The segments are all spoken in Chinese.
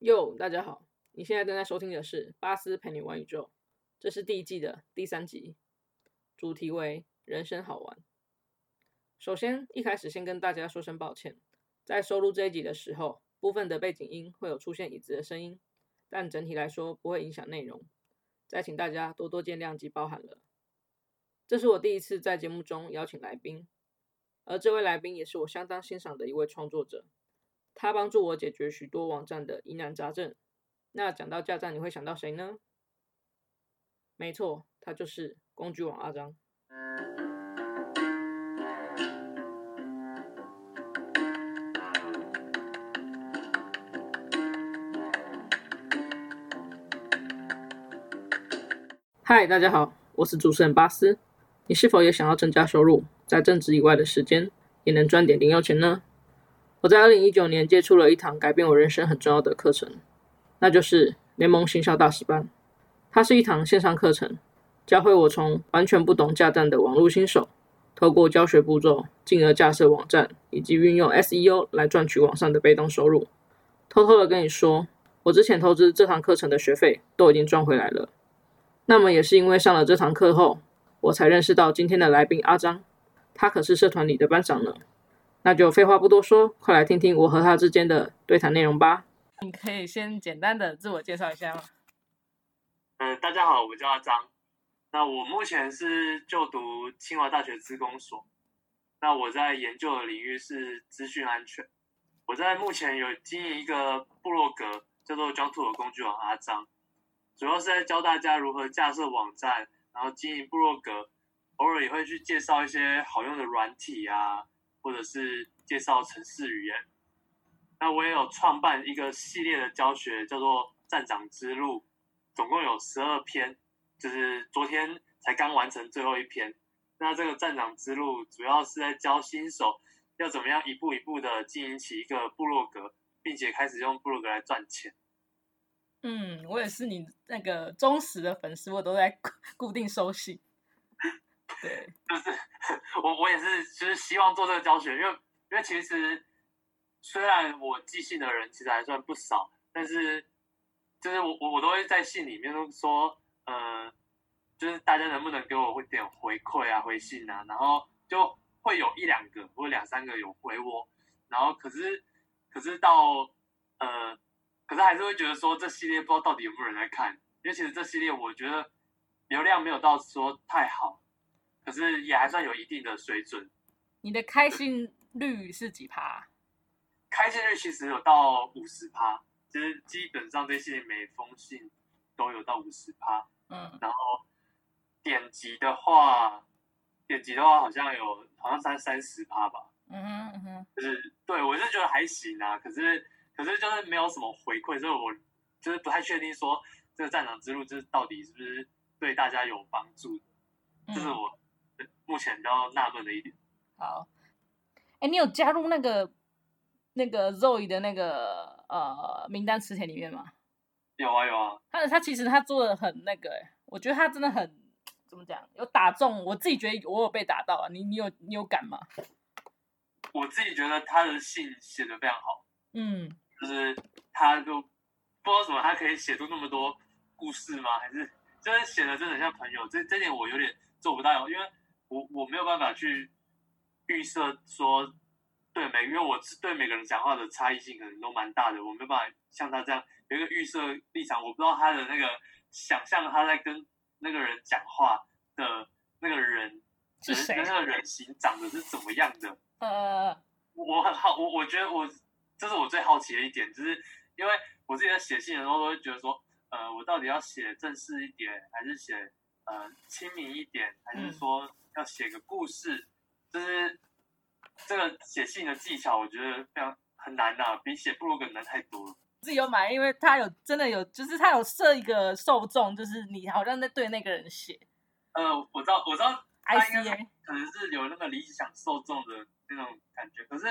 哟，大家好，你现在正在收听的是巴斯陪你玩宇宙，这是第一季的第三集，主题为人生好玩。首先，一开始先跟大家说声抱歉，在收录这一集的时候，部分的背景音会有出现椅子的声音，但整体来说不会影响内容，再请大家多多见谅及包涵了。这是我第一次在节目中邀请来宾，而这位来宾也是我相当欣赏的一位创作者。他帮助我解决许多网站的疑难杂症。那讲到架站，你会想到谁呢？没错，他就是工具网阿张。嗨，大家好，我是主持人巴斯。你是否也想要增加收入，在正职以外的时间也能赚点零用钱呢？我在二零一九年接触了一堂改变我人生很重要的课程，那就是联盟行销大师班。它是一堂线上课程，教会我从完全不懂架站的网络新手，透过教学步骤，进而架设网站，以及运用 SEO 来赚取网上的被动收入。偷偷的跟你说，我之前投资这堂课程的学费都已经赚回来了。那么也是因为上了这堂课后，我才认识到今天的来宾阿张，他可是社团里的班长呢。那就废话不多说，快来听听我和他之间的对谈内容吧。你可以先简单的自我介绍一下吗？嗯、呃，大家好，我叫阿张。那我目前是就读清华大学资工所。那我在研究的领域是资讯安全。我在目前有经营一个部落格，叫做 John Two 的工具网阿张，主要是在教大家如何架设网站，然后经营部落格，偶尔也会去介绍一些好用的软体啊。或者是介绍程式语言，那我也有创办一个系列的教学，叫做《站长之路》，总共有十二篇，就是昨天才刚完成最后一篇。那这个《站长之路》主要是在教新手要怎么样一步一步的经营起一个部落格，并且开始用部落格来赚钱。嗯，我也是你那个忠实的粉丝，我都在固定收信。对，就 是我我也是，就是希望做这个教学，因为因为其实虽然我寄信的人其实还算不少，但是就是我我我都会在信里面都说，呃，就是大家能不能给我点回馈啊，回信啊，然后就会有一两个或两三个有回我，然后可是可是到呃，可是还是会觉得说这系列不知道到底有没有人来看，因为其实这系列我觉得流量没有到说太好。可是也还算有一定的水准。你的开心率是几趴？开信率其实有到五十趴，就是基本上这些每封信都有到五十趴。嗯，然后点击的话，点击的话好像有好像三三十趴吧。嗯哼嗯哼，就是对我是觉得还行啊。可是可是就是没有什么回馈，所以我就是不太确定说这个站长之路就是到底是不是对大家有帮助的。这、嗯就是我。目前比较纳闷的一点。好，哎，你有加入那个那个 Zoe 的那个呃名单词典里面吗？有啊有啊。他他其实他做的很那个，哎，我觉得他真的很怎么讲，有打中我自己觉得我有被打到啊。你你有你有感吗？我自己觉得他的信写的非常好。嗯，就是他就不知道什么，他可以写出那么多故事吗？还是就是写的真的很像朋友？这这点我有点做不到，因为。我我没有办法去预设说对每，因为我对每个人讲话的差异性可能都蛮大的，我没有办法像他这样有一个预设立场。我不知道他的那个想象他在跟那个人讲话的那个人是谁，那个人形长得是怎么样的？呃，我很好，我我觉得我这是我最好奇的一点，就是因为我自己在写信的时候都会觉得说，呃，我到底要写正式一点，还是写呃亲民一点，还是说？嗯要写个故事，就是这个写信的技巧，我觉得非常很难呐、啊，比写布鲁格难太多了。自己有买，因为他有真的有，就是他有设一个受众，就是你好像在对那个人写。呃，我知道，我知道，他应该可能是有那个理想受众的那种感觉。可是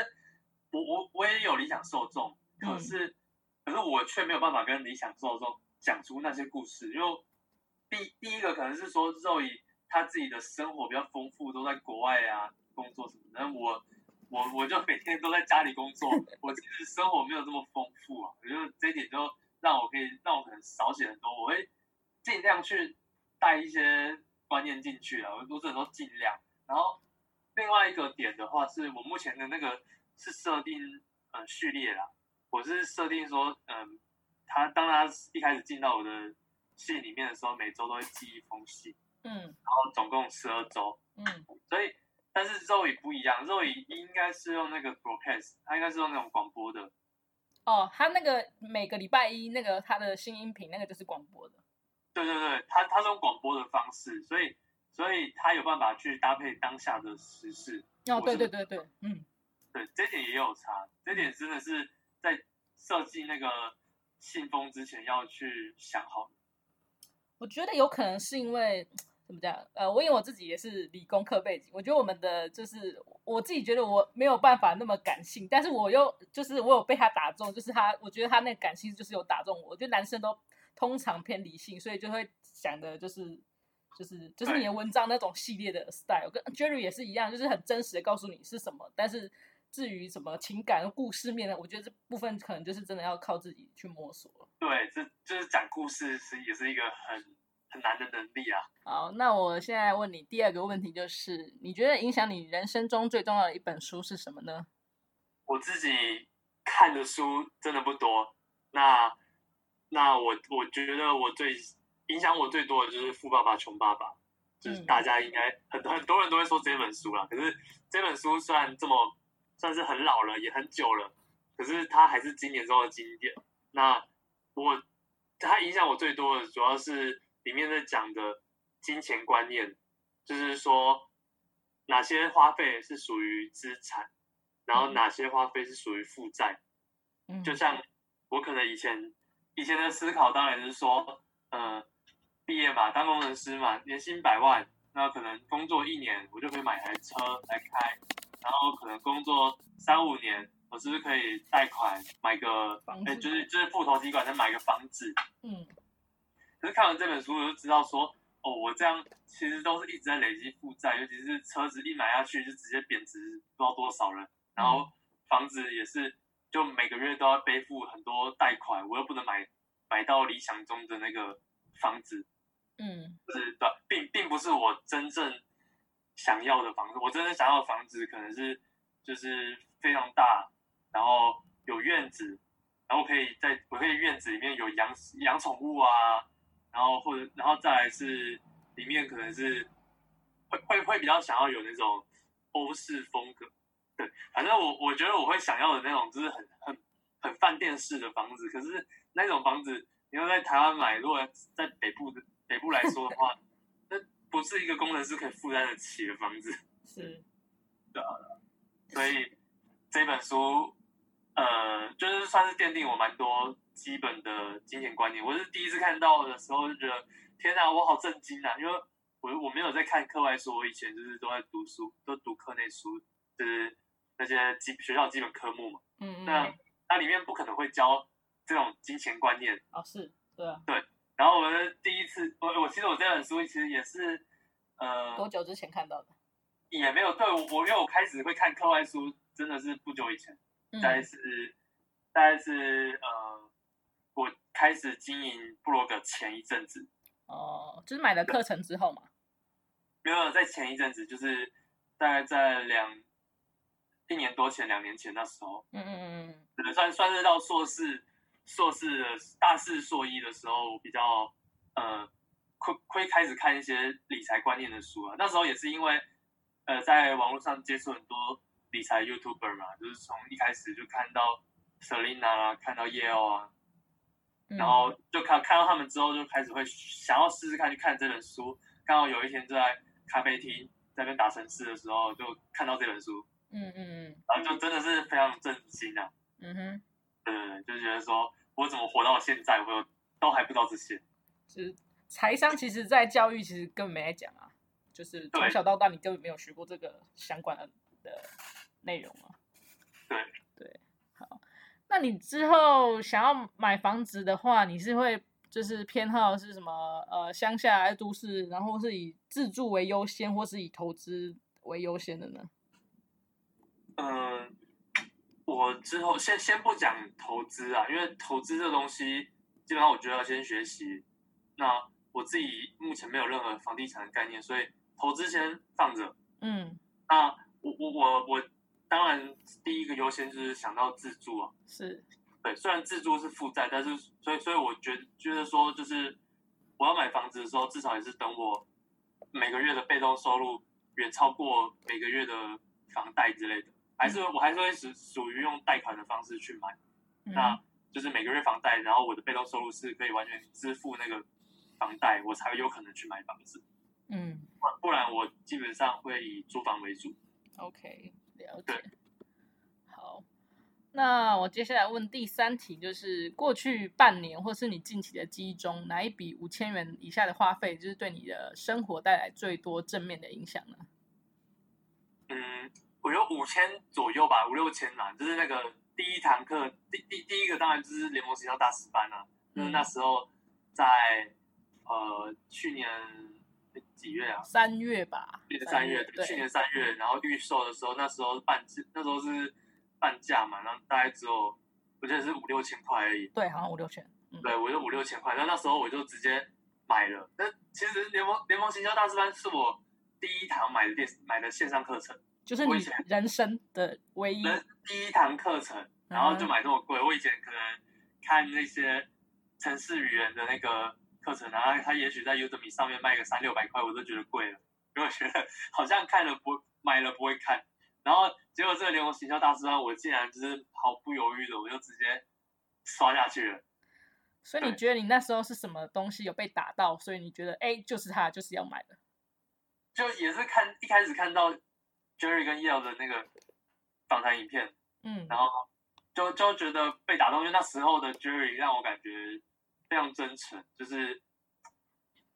我我我也有理想受众，可是、嗯、可是我却没有办法跟理想受众讲出那些故事，因为第第一个可能是说肉以。他自己的生活比较丰富，都在国外啊，工作什么的。我我我就每天都在家里工作，我其实生活没有这么丰富啊。我觉得这一点就让我可以让我可能少写很多，我会尽量去带一些观念进去啊，我我只能说尽量。然后另外一个点的话，是我目前的那个是设定呃序列啦，我是设定说嗯、他当他一开始进到我的信里面的时候，每周都会寄一封信。嗯，然后总共十二周，嗯，所以但是肉语不一样，肉语应该是用那个 broadcast，它应该是用那种广播的。哦，他那个每个礼拜一那个他的新音频那个就是广播的。对对对，他他是用广播的方式，所以所以他有办法去搭配当下的时事。哦，对对对对，嗯，对，这点也有差，这点真的是在设计那个信封之前要去想好。我觉得有可能是因为。怎么讲？呃，我因为我自己也是理工科背景，我觉得我们的就是我自己觉得我没有办法那么感性，但是我又就是我有被他打中，就是他，我觉得他那个感性就是有打中我。我觉得男生都通常偏理性，所以就会想的就是就是就是你的文章那种系列的 style，跟 Jerry 也是一样，就是很真实的告诉你是什么。但是至于什么情感故事面的？我觉得这部分可能就是真的要靠自己去摸索。对，这就是讲故事是也是一个很。很难的能力啊！好，那我现在问你第二个问题，就是你觉得影响你人生中最重要的一本书是什么呢？我自己看的书真的不多，那那我我觉得我最影响我最多的就是《富爸爸穷爸爸》，就是大家应该很很多人都会说这本书啦。可是这本书虽然这么算是很老了，也很久了，可是它还是经典中的经典。那我它影响我最多的主要是。里面在讲的金钱观念，就是说哪些花费是属于资产，然后哪些花费是属于负债。嗯，就像我可能以前以前的思考，当然是说，呃，毕业嘛，当工程师嘛，年薪百万，那可能工作一年，我就可以买台车来开，然后可能工作三五年，我是不是可以贷款买个房子？哎，就是就是付头期款再买个房子？嗯。可是看完这本书，我就知道说，哦，我这样其实都是一直在累积负债，尤其是车子一买下去就直接贬值不知道多少了，然后房子也是，就每个月都要背负很多贷款，我又不能买买到理想中的那个房子，嗯，是的，并并不是我真正想要的房子，我真的想要的房子可能是就是非常大，然后有院子，然后可以在我可以院子里面有养养宠物啊。然后或者，然后再来是里面可能是会会会比较想要有那种欧式风格，对，反正我我觉得我会想要的那种就是很很很饭店式的房子。可是那种房子你要在台湾买，如果在北部的北部来说的话，不是一个工程师可以负担得起的房子。是，对啊，所以这本书呃，就是算是奠定我蛮多。基本的金钱观念，我是第一次看到的时候就觉得，天哪，我好震惊啊！因为我我没有在看课外书，我以前就是都在读书，都读课内书，就是那些基学校基本科目嘛。嗯嗯。那它里面不可能会教这种金钱观念。哦，是，对啊。对。然后我的第一次，我我其实我这本书其实也是，呃，多久之前看到的？也没有，对我我因为我开始会看课外书，真的是不久以前，大概是、嗯、大概是呃。我开始经营部落格前一阵子，哦，就是买了课程之后嘛？没有，在前一阵子，就是大概在两一年多前、两年前那时候，嗯嗯嗯，算算是到硕士、硕士的大四、硕一的时候，比较呃会会开始看一些理财观念的书啊。那时候也是因为呃在网络上接触很多理财 YouTuber 嘛，就是从一开始就看到 Selina 啊，看到 Yale 啊。然后就看看到他们之后，就开始会想要试试看去看这本书。刚好有一天就在咖啡厅在那边打城市的时候，就看到这本书。嗯嗯嗯。然后就真的是非常震惊啊。嗯哼。对对对，就觉得说我怎么活到现在，我都还不知道这些。是财商，其实，在教育其实根本没在讲啊，就是从小到大你根本没有学过这个相关的的内容啊。对。好那你之后想要买房子的话，你是会就是偏好是什么？呃，乡下还是都市？然后是以自住为优先，或是以投资为优先的呢？嗯，我之后先先不讲投资啊，因为投资这东西基本上我觉得要先学习。那我自己目前没有任何房地产的概念，所以投资先放着。嗯，那我我我我当然第一个优先就是想到自住啊。是，对，虽然自住是负债，但是所以所以我觉得觉得说就是我要买房子的时候，至少也是等我每个月的被动收入远超过每个月的房贷之类的。还是我还是会属属于用贷款的方式去买，嗯、那就是每个月房贷，然后我的被动收入是可以完全支付那个房贷，我才有可能去买房子。嗯，不然我基本上会以租房为主。OK，了解。好，那我接下来问第三题，就是过去半年或是你近期的记忆中，哪一笔五千元以下的花费，就是对你的生活带来最多正面的影响呢？嗯。我有五千左右吧，五六千啦，就是那个第一堂课，第第第一个当然就是联盟学校大师班啊，就是那时候在呃去年几月啊？三月吧。去年三月，对，去年三月，然后预售的时候，那时候半价，那时候是半价嘛，然后大概只有我记得是五六千块而已。对，好像五六千。嗯、对，我就五六千块，那那时候我就直接买了。那其实联盟联盟行销大师班是我第一堂买的电买的线上课程。就是你人生的唯一第一堂课程，然后就买这么贵。我以前可能看那些城市语言的那个课程，然后他也许在 Udemy 上面卖个三六百块，我都觉得贵了，因为我觉得好像看了不买了不会看。然后结果这个联盟行销大师班，我竟然就是毫不犹豫的，我就直接刷下去了。所以你觉得你那时候是什么东西有被打到？所以你觉得哎，就是他就是要买的？就也是看一开始看到。Jerry 跟 Yale 的那个访谈影片，嗯，然后就就觉得被打动，因为那时候的 Jerry 让我感觉非常真诚，就是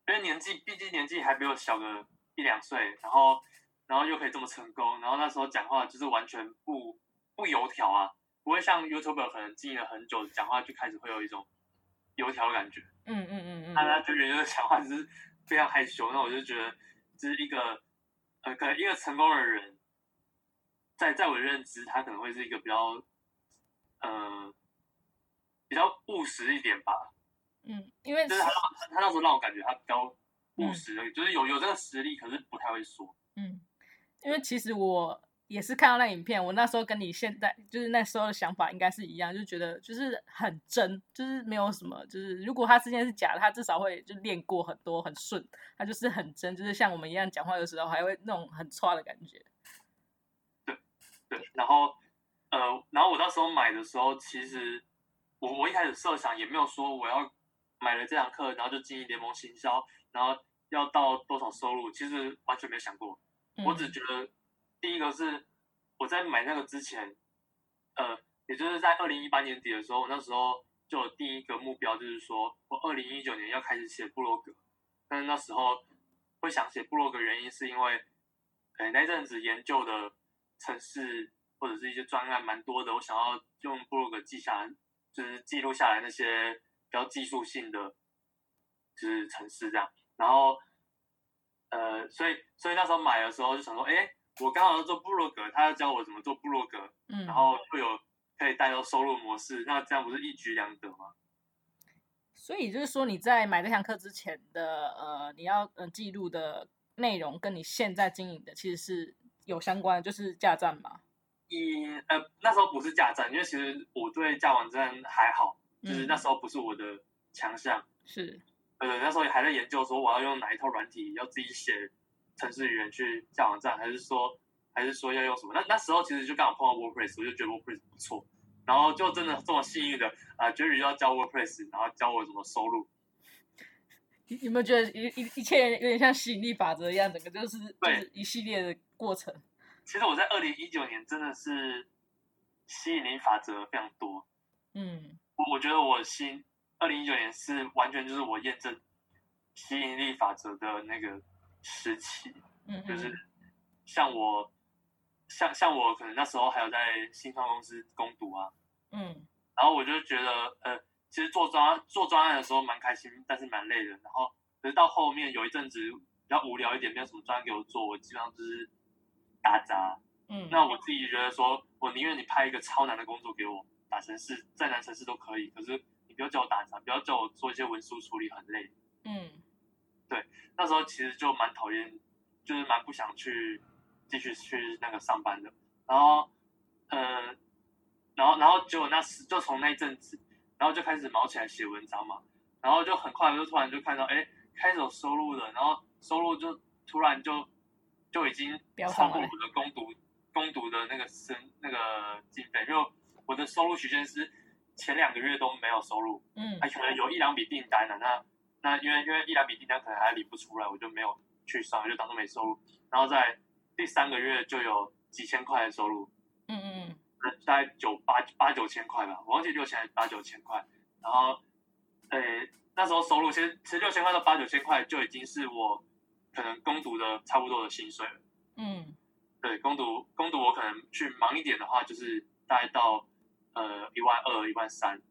因为年纪毕竟年纪还比我小个一两岁，然后然后又可以这么成功，然后那时候讲话就是完全不不油条啊，不会像 YouTuber 可能经营了很久，讲话就开始会有一种油条的感觉，嗯嗯嗯嗯，那他 Jerry 就是讲话就是非常害羞，那我就觉得就是一个。呃，可能一个成功的人，在在我的认知，他可能会是一个比较，呃，比较务实一点吧。嗯，因为就是他他那时候让我感觉他比较务实的，嗯、就是有有这个实力，可是不太会说。嗯，因为其实我。也是看到那影片，我那时候跟你现在就是那时候的想法应该是一样，就觉得就是很真，就是没有什么，就是如果他之前是假的，他至少会就练过很多很顺，他就是很真，就是像我们一样讲话的时候还会那种很差的感觉。对对，然后呃，然后我那时候买的时候，其实我我一开始设想也没有说我要买了这堂课，然后就经营联盟行销，然后要到多少收入，其实完全没想过，我只觉得。嗯第一个是我在买那个之前，呃，也就是在二零一八年底的时候，那时候就有第一个目标，就是说我二零一九年要开始写部落格。但是那时候会想写部落格，原因是因为，呃，那阵子研究的城市或者是一些专案蛮多的，我想要用部落格记下来，就是记录下来那些比较技术性的，就是城市这样。然后，呃，所以所以那时候买的时候就想说，哎。我刚好要做部落格，他要教我怎么做部落格，嗯，然后会有可以带到收入模式，那这样不是一举两得吗？所以就是说你在买这堂课之前的呃，你要嗯记录的内容跟你现在经营的其实是有相关的，就是架站嘛。一呃那时候不是架站，因为其实我对架网站还好，就是那时候不是我的强项，嗯、是呃那时候还在研究说我要用哪一套软体，要自己写。程式语言去架网站，还是说，还是说要用什么？那那时候其实就刚好碰到 WordPress，我就觉得 WordPress 不错，然后就真的这么幸运的啊，Jerry 要教 WordPress，然后教我怎么收入。有没有觉得一一一切有点像吸引力法则一样，整个就是就是一系列的过程？其实我在二零一九年真的是吸引力法则非常多。嗯，我我觉得我新二零一九年是完全就是我验证吸引力法则的那个。时期，嗯，就是像我，像像我，可能那时候还有在新创公司攻读啊，嗯，然后我就觉得，呃，其实做专做专案的时候蛮开心，但是蛮累的。然后，可是到后面有一阵子比较无聊一点，没有什么专案给我做，我基本上就是打杂，嗯，那我自己觉得说，我宁愿你派一个超难的工作给我，打程式再难城市都可以，可是你不要叫我打杂，不要叫我做一些文书处理，很累。嗯，对，那时候其实就蛮讨厌，就是蛮不想去继续去那个上班的。然后，呃，然后，然后结果那时就从那一阵子，然后就开始忙起来写文章嘛。然后就很快就突然就看到，哎，开始有收入了，然后收入就突然就就已经超过我的攻读攻读的那个生那个经费，就我的收入曲线是前两个月都没有收入，嗯，还可能有一两笔订单呢，那那因为因为一两笔订单可能还理不出来，我就没有去算，就当做没收入。然后在第三个月就有几千块的收入，嗯嗯嗯，大概九八八九千块吧，我忘记六千还是八九千块，然后。诶，那时候收入其实其实六千块到八九千块就已经是我可能攻读的差不多的薪水了。嗯，对，攻读攻读我可能去忙一点的话，就是大概到呃一万二一万三。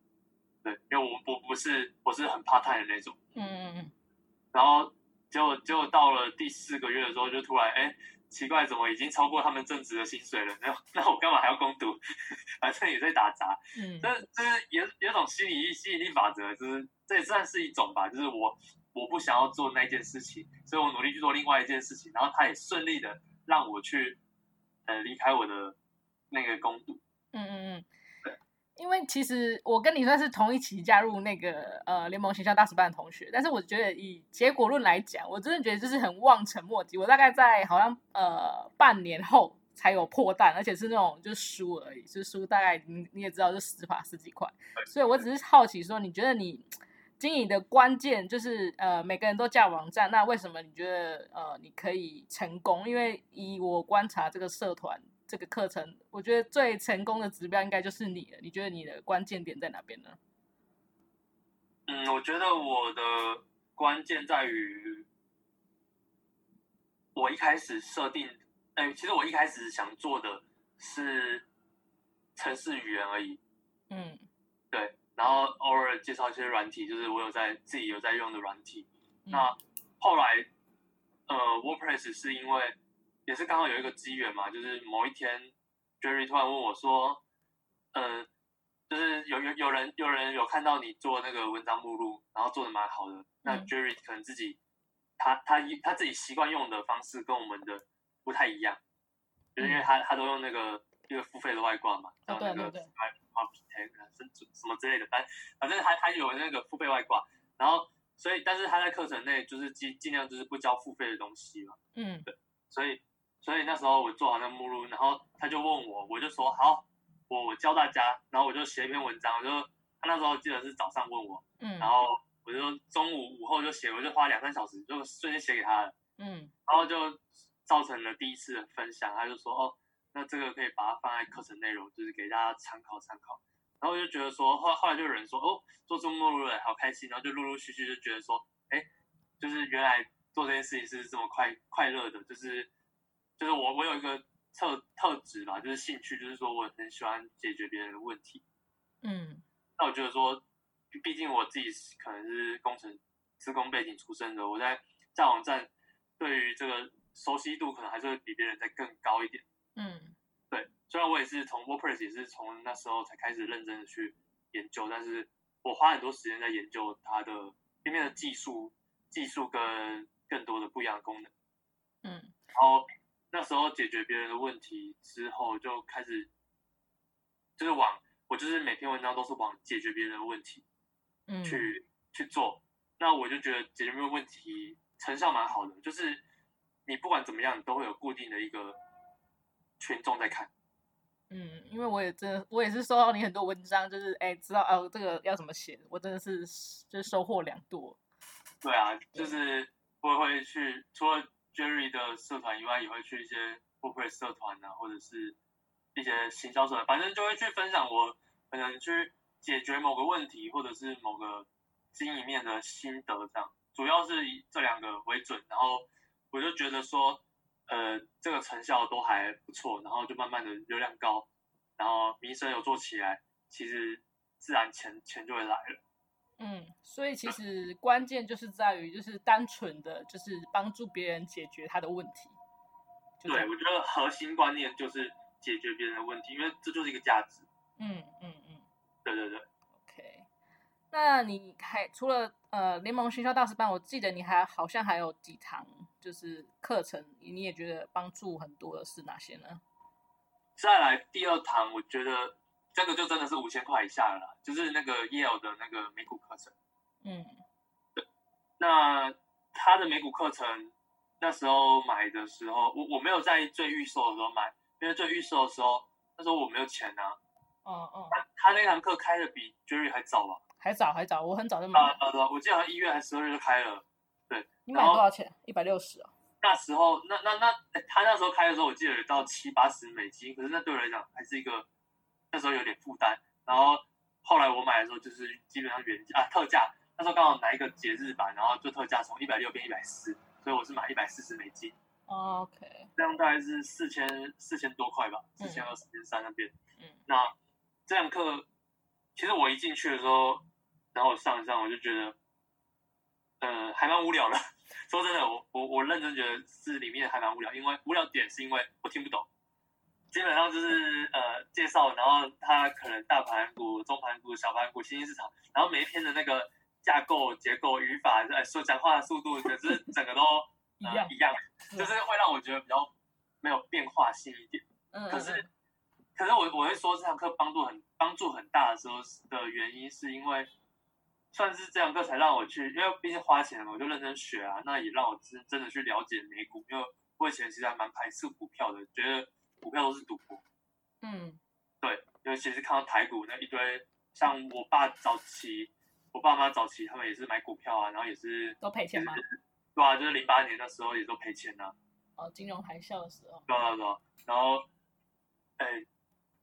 对，因为我我不是我是很 part time 的那种。嗯嗯嗯。然后结果结果到了第四个月的时候，就突然哎。诶奇怪，怎么已经超过他们正职的薪水了？那那我干嘛还要攻读？反正也在打杂。嗯，这这是有有种吸引力吸引力法则，就是这也算是一种吧。就是我我不想要做那件事情，所以我努力去做另外一件事情，然后他也顺利的让我去呃离开我的那个工读。嗯嗯嗯。因为其实我跟你算是同一期加入那个呃联盟形象大使班的同学，但是我觉得以结果论来讲，我真的觉得就是很望尘莫及。我大概在好像呃半年后才有破蛋，而且是那种就是输而已，就是输大概你你也知道就十把十几块。所以我只是好奇说，你觉得你经营的关键就是呃每个人都架网站，那为什么你觉得呃你可以成功？因为以我观察这个社团。这个课程，我觉得最成功的指标应该就是你了。你觉得你的关键点在哪边呢？嗯，我觉得我的关键在于，我一开始设定，哎，其实我一开始想做的是城市语言而已。嗯，对，然后偶尔介绍一些软体，就是我有在自己有在用的软体。嗯、那后来，呃，WordPress 是因为。也是刚好有一个机缘嘛，就是某一天，Jerry 突然问我说：“嗯、呃，就是有有有人有人有看到你做那个文章目录，然后做的蛮好的。嗯、那 Jerry 可能自己他他他自己习惯用的方式跟我们的不太一样，嗯、就是因为他他都用那个一个付费的外挂嘛，叫那个 Architect 什么之类的，反反正他他有那个付费外挂，然后所以但是他在课程内就是尽尽量就是不教付费的东西嘛，嗯，对，所以。所以那时候我做好那个目录，然后他就问我，我就说好，我我教大家，然后我就写一篇文章，我就他那时候记得是早上问我，嗯，然后我就中午午后就写，我就花两三小时就瞬间写给他了，嗯，然后就造成了第一次的分享，他就说哦，那这个可以把它放在课程内容，就是给大家参考参考，然后我就觉得说后后来就有人说哦，做出目录了，好开心，然后就陆陆续续就觉得说，哎，就是原来做这件事情是这么快快乐的，就是。就是我，我有一个特特质吧，就是兴趣，就是说我很喜欢解决别人的问题。嗯，那我觉得说，毕竟我自己可能是工程、施工背景出身的，我在在网站对于这个熟悉度可能还是会比别人再更高一点。嗯，对，虽然我也是从 WordPress 也是从那时候才开始认真的去研究，但是我花很多时间在研究它的里面的技术、技术跟更多的不一样的功能。嗯，然后。那时候解决别人的问题之后，就开始就是往我就是每篇文章都是往解决别人的问题，嗯，去去做。那我就觉得解决别人问题成效蛮好的，就是你不管怎么样，你都会有固定的一个群众在看。嗯，因为我也真的我也是收到你很多文章，就是哎，知道哦这个要怎么写，我真的是就是收获良多。对啊，就是我会去除了。Jerry 的社团以外，也会去一些 WordPress 社团啊，或者是一些行销社团，反正就会去分享我可能去解决某个问题，或者是某个经营面的心得这样。主要是以这两个为准，然后我就觉得说，呃，这个成效都还不错，然后就慢慢的流量高，然后名声有做起来，其实自然钱钱就会来了。嗯，所以其实关键就是在于，就是单纯的就是帮助别人解决他的问题。对，我觉得核心观念就是解决别人的问题，因为这就是一个价值。嗯嗯嗯，对对对。OK，那你还除了呃联盟行销大师班，我记得你还好像还有几堂就是课程，你也觉得帮助很多的是哪些呢？再来第二堂，我觉得这个就真的是五千块以下了啦，就是那个 Yale 的那个美股课程。嗯，对。那他的美股课程那时候买的时候，我我没有在最预售的时候买，因为最预售的时候那时候我没有钱啊。哦哦。他他那堂课开的比 Jerry 还早吧？还早还早，我很早就买了。啊啊！我记得好像一月还是十二月就开了。对。你买多少钱？一百六十啊。那时候，那那那，他那时候开的时候，我记得有到七八十美金，可是那对我来讲还是一个那时候有点负担。然后后来我买的时候，就是基本上原价啊特价，那时候刚好拿一个节日版，然后就特价从一百六变一百四，所以我是买一百四十美金。Oh, OK，这样大概是四千四千多块吧，四千二、四千三那边。嗯，那这堂课其实我一进去的时候，然后我上一上我就觉得，呃，还蛮无聊的。说真的，我我我认真觉得是里面还蛮无聊，因为无聊点是因为我听不懂，基本上就是呃介绍，然后它可能大盘股、中盘股、小盘股、新兴市场，然后每一篇的那个架构、结构、语法，呃说讲话的速度，可是整个都、呃、一样，一样，就是会让我觉得比较没有变化性一点。嗯，可是可是我我会说这堂课帮助很帮助很大的时候的原因是因为。算是这堂课才让我去，因为毕竟花钱了，我就认真学啊。那也让我真真的去了解美股，因为我以前其实还蛮排斥股票的，觉得股票都是赌博。嗯，对，尤其是看到台股那一堆，像我爸早期，我爸妈早期他们也是买股票啊，然后也是都赔钱吗？对啊，就是零八年的时候也都赔钱啊。哦，金融海啸的时候。对啊对啊，然后，哎，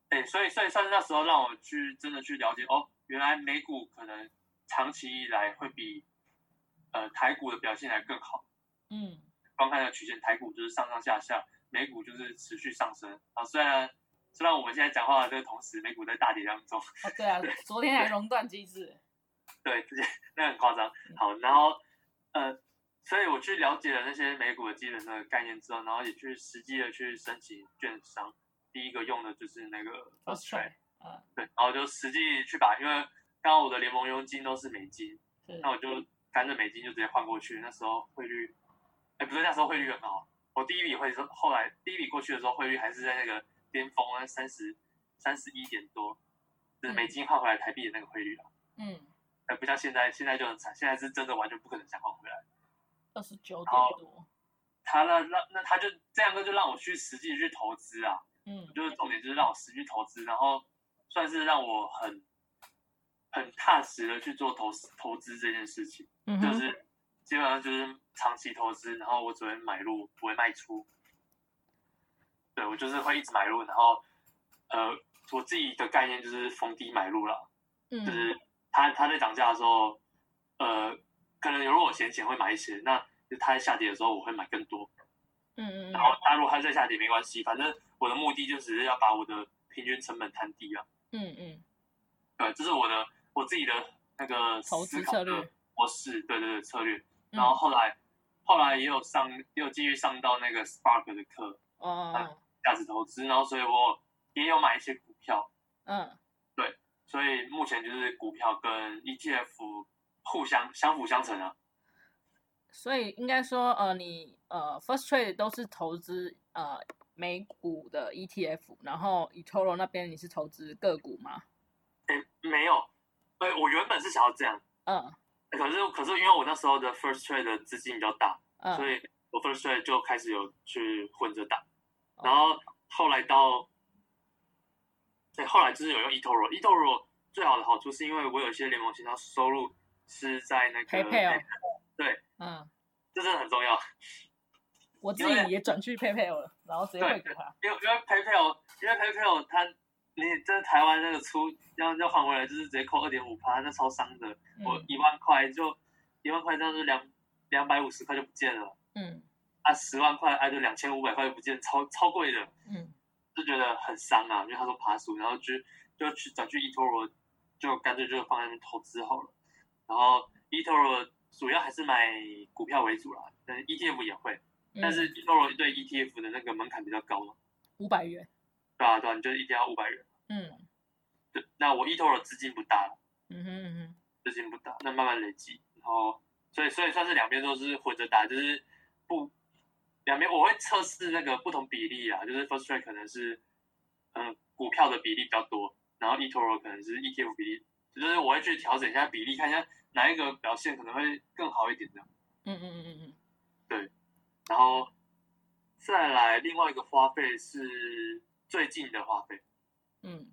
哎，所以所以算是那时候让我去真的去了解哦，原来美股可能。长期以来会比呃台股的表现还更好。嗯，光看那个曲线，台股就是上上下下，美股就是持续上升。啊，虽然虽然我们现在讲话的这个同时，美股在大跌当中。哦，对啊，对昨天还熔断机制。对，直接那很夸张。好，然后呃，所以我去了解了那些美股的基本的概念之后，然后也去实际的去申请券商。第一个用的就是那个 First Trade，啊，对，然后就实际去把，因为。刚刚我的联盟佣金都是美金，那我就干脆美金就直接换过去。那时候汇率，哎，不对，那时候汇率很好。我第一笔汇是后来第一笔过去的时候，汇率还是在那个巅峰啊，三十三十一点多，就是美金换回来台币的那个汇率啊。嗯，哎，不像现在，现在就很惨，现在是真的完全不可能想换回来。二十九点多。他那那那他就这样，就让我去实际去投资啊。嗯，就是重点就是让我实际投资，然后算是让我很。很踏实的去做投资投资这件事情，嗯，就是基本上就是长期投资，然后我只会买入不会卖出。对，我就是会一直买入，然后呃，我自己的概念就是逢低买入了，嗯，就是它它在涨价的时候，呃，可能有如果我闲钱会买一些，那它在下跌的时候我会买更多，嗯嗯，然后它如果它在下跌没关系，反正我的目的就只是要把我的平均成本摊低啊，嗯嗯，对，这是我的。我自己的那个投资策略模式，对对对，策略。然后后来，嗯、后来也有上，也有继续上到那个 Spark 的课，哦，价值投资。然后，所以我也有买一些股票，嗯，对。所以目前就是股票跟 ETF 互相相辅相成啊。所以应该说，呃，你呃 First Trade 都是投资呃美股的 ETF，然后 eToro 那边你是投资个股吗？诶，没有。对，我原本是想要这样，嗯，可是可是因为我那时候的 first trade 的资金比较大，嗯，所以我 first trade 就开始有去混着打，然后后来到，对，后来就是有用 eToro，eToro 最好的好处是因为我有一些联盟其他收入是在那个 PayPal，对，嗯，这真的很重要。我自己也转去 PayPal 了，然后直接汇给他，因为因为 PayPal，因为 PayPal 它。你这台湾那个出要要还回来，就是直接扣二点五趴，那超伤的。嗯、我一万块就一万块，这样就两两百五十块就不见了。嗯，啊，十万块啊，就两千五百块就不见，超超贵的。嗯，就觉得很伤啊，因为他说爬树，然后就就去转去 eToro，就干脆就放在那边投资好了。然后 eToro 主要还是买股票为主啦，但 ETF 也会。但是 eToro 对 ETF 的那个门槛比较高嘛，五百元。对啊，对啊，你就一定要五百元。嗯，对，那我 eToro 资金不大。了。嗯哼嗯哼，资金不大，那慢慢累积，然后所以所以算是两边都是混着打，就是不两边我会测试那个不同比例啊，就是 First Trade 可能是嗯股票的比例比较多，然后 eToro 可能是 ETF 比例，就是我会去调整一下比例，看一下哪一个表现可能会更好一点的。嗯嗯嗯嗯嗯，对，然后再来另外一个花费是最近的花费，嗯，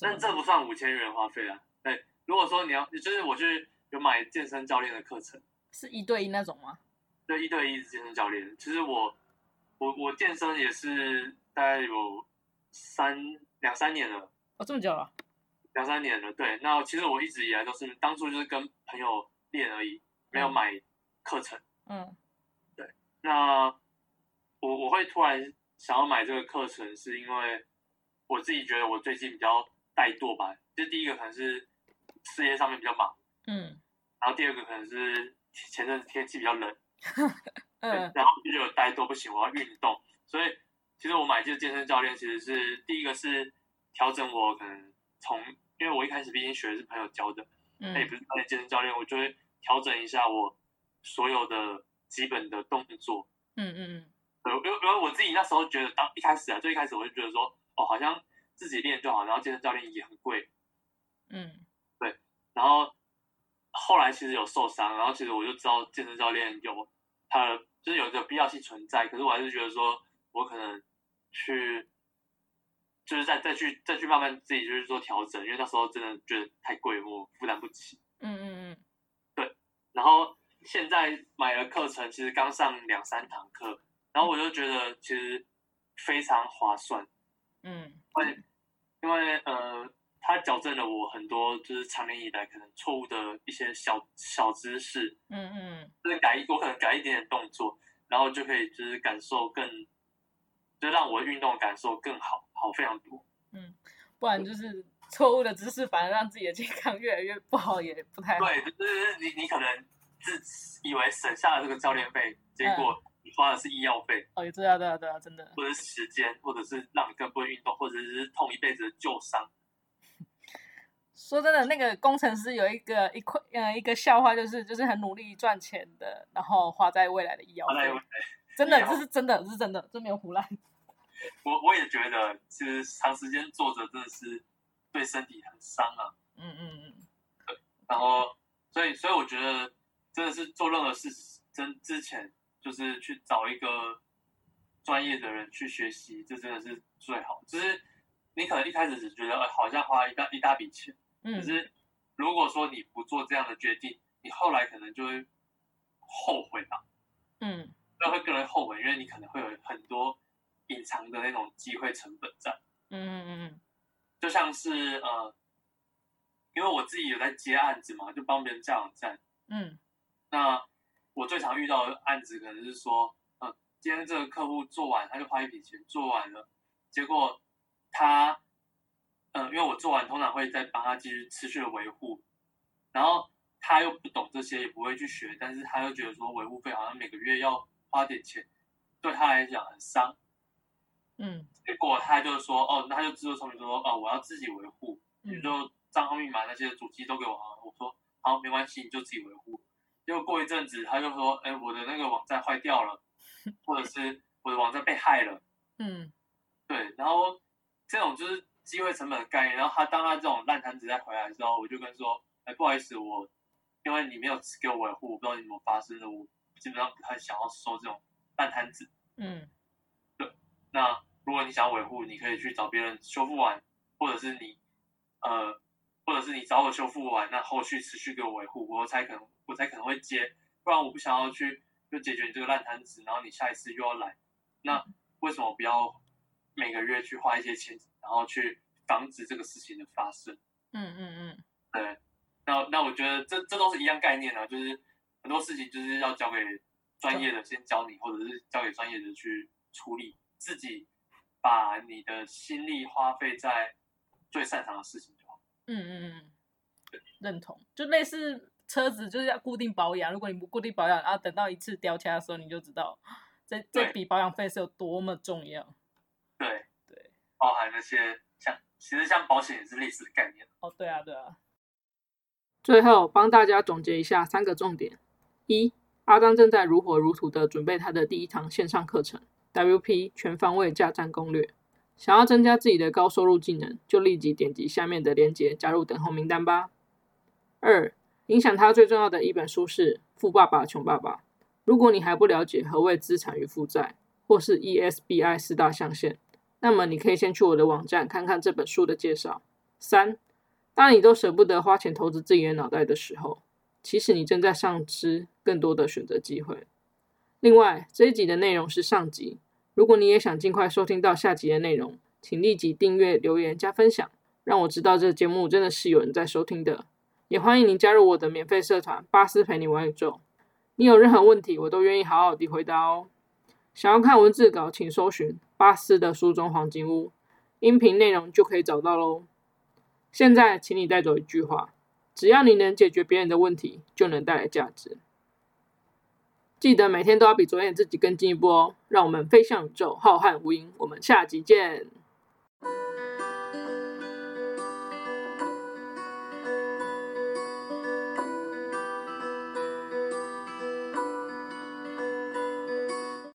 但这不算五千元花费啊，对。如果说你要，就是我去有买健身教练的课程，是一对一那种吗？对，一对一健身教练。其实我，我我健身也是大概有三两三年了。哦，这么久了？两三年了。对，那其实我一直以来都是当初就是跟朋友练而已，没有买课程。嗯。对，那我我会突然想要买这个课程，是因为我自己觉得我最近比较怠惰吧。就第一个可能是。事业上面比较忙，嗯，然后第二个可能是前阵子天气比较冷，嗯，然后就有怠惰不行，我要运动，所以其实我买这个健身教练，其实是第一个是调整我可能从，因为我一开始毕竟学的是朋友教的，那、嗯、也不是专业健身教练，我就会调整一下我所有的基本的动作，嗯嗯嗯，因为因为我自己那时候觉得当一开始啊，最一开始我就觉得说，哦，好像自己练就好，然后健身教练也很贵，嗯。对然后后来其实有受伤，然后其实我就知道健身教练有他的就是有一个必要性存在，可是我还是觉得说我可能去就是再再去再去慢慢自己就是做调整，因为那时候真的觉得太贵，我负担不起。嗯嗯嗯，对。然后现在买了课程，其实刚上两三堂课，然后我就觉得其实非常划算。嗯，因为因为呃。他矫正了我很多，就是长年以来可能错误的一些小小知识，嗯嗯，就是改一，我可能改一点点动作，然后就可以就是感受更，就让我的运动感受更好，好非常多。嗯，不然就是错误的知识反而让自己的健康越来越不好，也不太好。对，就是你你可能自以为省下了这个教练费，结果你花的是医药费。哦，对啊对啊对啊，真的。或者是时间，或者是让你更不会运动，或者是痛一辈子的旧伤。说真的，那个工程师有一个一块呃一个笑话，就是就是很努力赚钱的，然后花在未来的医药费。真的，这是真的，这是真的，这没有胡乱。我我也觉得，其实长时间坐着真的是对身体很伤啊。嗯嗯嗯。对，然后所以所以我觉得真的是做任何事真之前，就是去找一个专业的人去学习，这真的是最好。就是你可能一开始只觉得，哎，好像花一大一大笔钱。可是，如果说你不做这样的决定，你后来可能就会后悔吧。嗯，那会更为后悔，因为你可能会有很多隐藏的那种机会成本在。嗯嗯嗯，就像是呃，因为我自己有在接案子嘛，就帮别人架网站。嗯，那我最常遇到的案子可能是说，嗯，今天这个客户做完，他就花一笔钱做完了，结果他。嗯，因为我做完通常会再帮他继续持续的维护，然后他又不懂这些，也不会去学，但是他又觉得说维护费好像每个月要花点钱，对他来讲很伤。嗯，结果他就说，哦，那他就自作聪明说，哦，我要自己维护，你就账号密码那些主机都给我啊。我说好，没关系，你就自己维护。结果过一阵子，他就说，哎，我的那个网站坏掉了，或者是我的网站被害了。嗯，对，然后这种就是。机会成本的概念，然后他当他这种烂摊子再回来的时候，我就跟说，哎，不好意思，我因为你没有给我维护，我不知道你怎么发生的，我基本上不太想要收这种烂摊子。嗯，对。那如果你想要维护，你可以去找别人修复完，或者是你，呃，或者是你找我修复完，那后续持续给我维护，我才可能我才可能会接，不然我不想要去就解决你这个烂摊子，然后你下一次又要来，那为什么不要？每个月去花一些钱，然后去防止这个事情的发生。嗯嗯嗯，对。那那我觉得这这都是一样概念啊，就是很多事情就是要交给专业的先教你，或者是交给专业的去处理，自己把你的心力花费在最擅长的事情。嗯嗯嗯，对，认同。就类似车子就是要固定保养，如果你不固定保养，然后等到一次掉漆的时候，你就知道。这这笔保养费是有多么重要。对对，包含那些像，其实像保险也是类似的概念。哦，对啊，对啊。最后帮大家总结一下三个重点：一，阿张正在如火如荼的准备他的第一堂线上课程 ——WP 全方位架站攻略。想要增加自己的高收入技能，就立即点击下面的链接加入等候名单吧。二，影响他最重要的一本书是《富爸爸穷爸爸》。如果你还不了解何谓资产与负债，或是 ESBI 四大象限，那么你可以先去我的网站看看这本书的介绍。三，当你都舍不得花钱投资自己的脑袋的时候，其实你正在丧失更多的选择机会。另外，这一集的内容是上集。如果你也想尽快收听到下集的内容，请立即订阅、留言、加分享，让我知道这节目真的是有人在收听的。也欢迎您加入我的免费社团“巴斯陪你玩宇宙”。你有任何问题，我都愿意好好的回答哦。想要看文字稿，请搜寻“巴斯的书中黄金屋”，音频内容就可以找到喽。现在，请你带走一句话：只要你能解决别人的问题，就能带来价值。记得每天都要比昨天自己更进一步哦！让我们飞向宇宙，浩瀚无垠。我们下集见。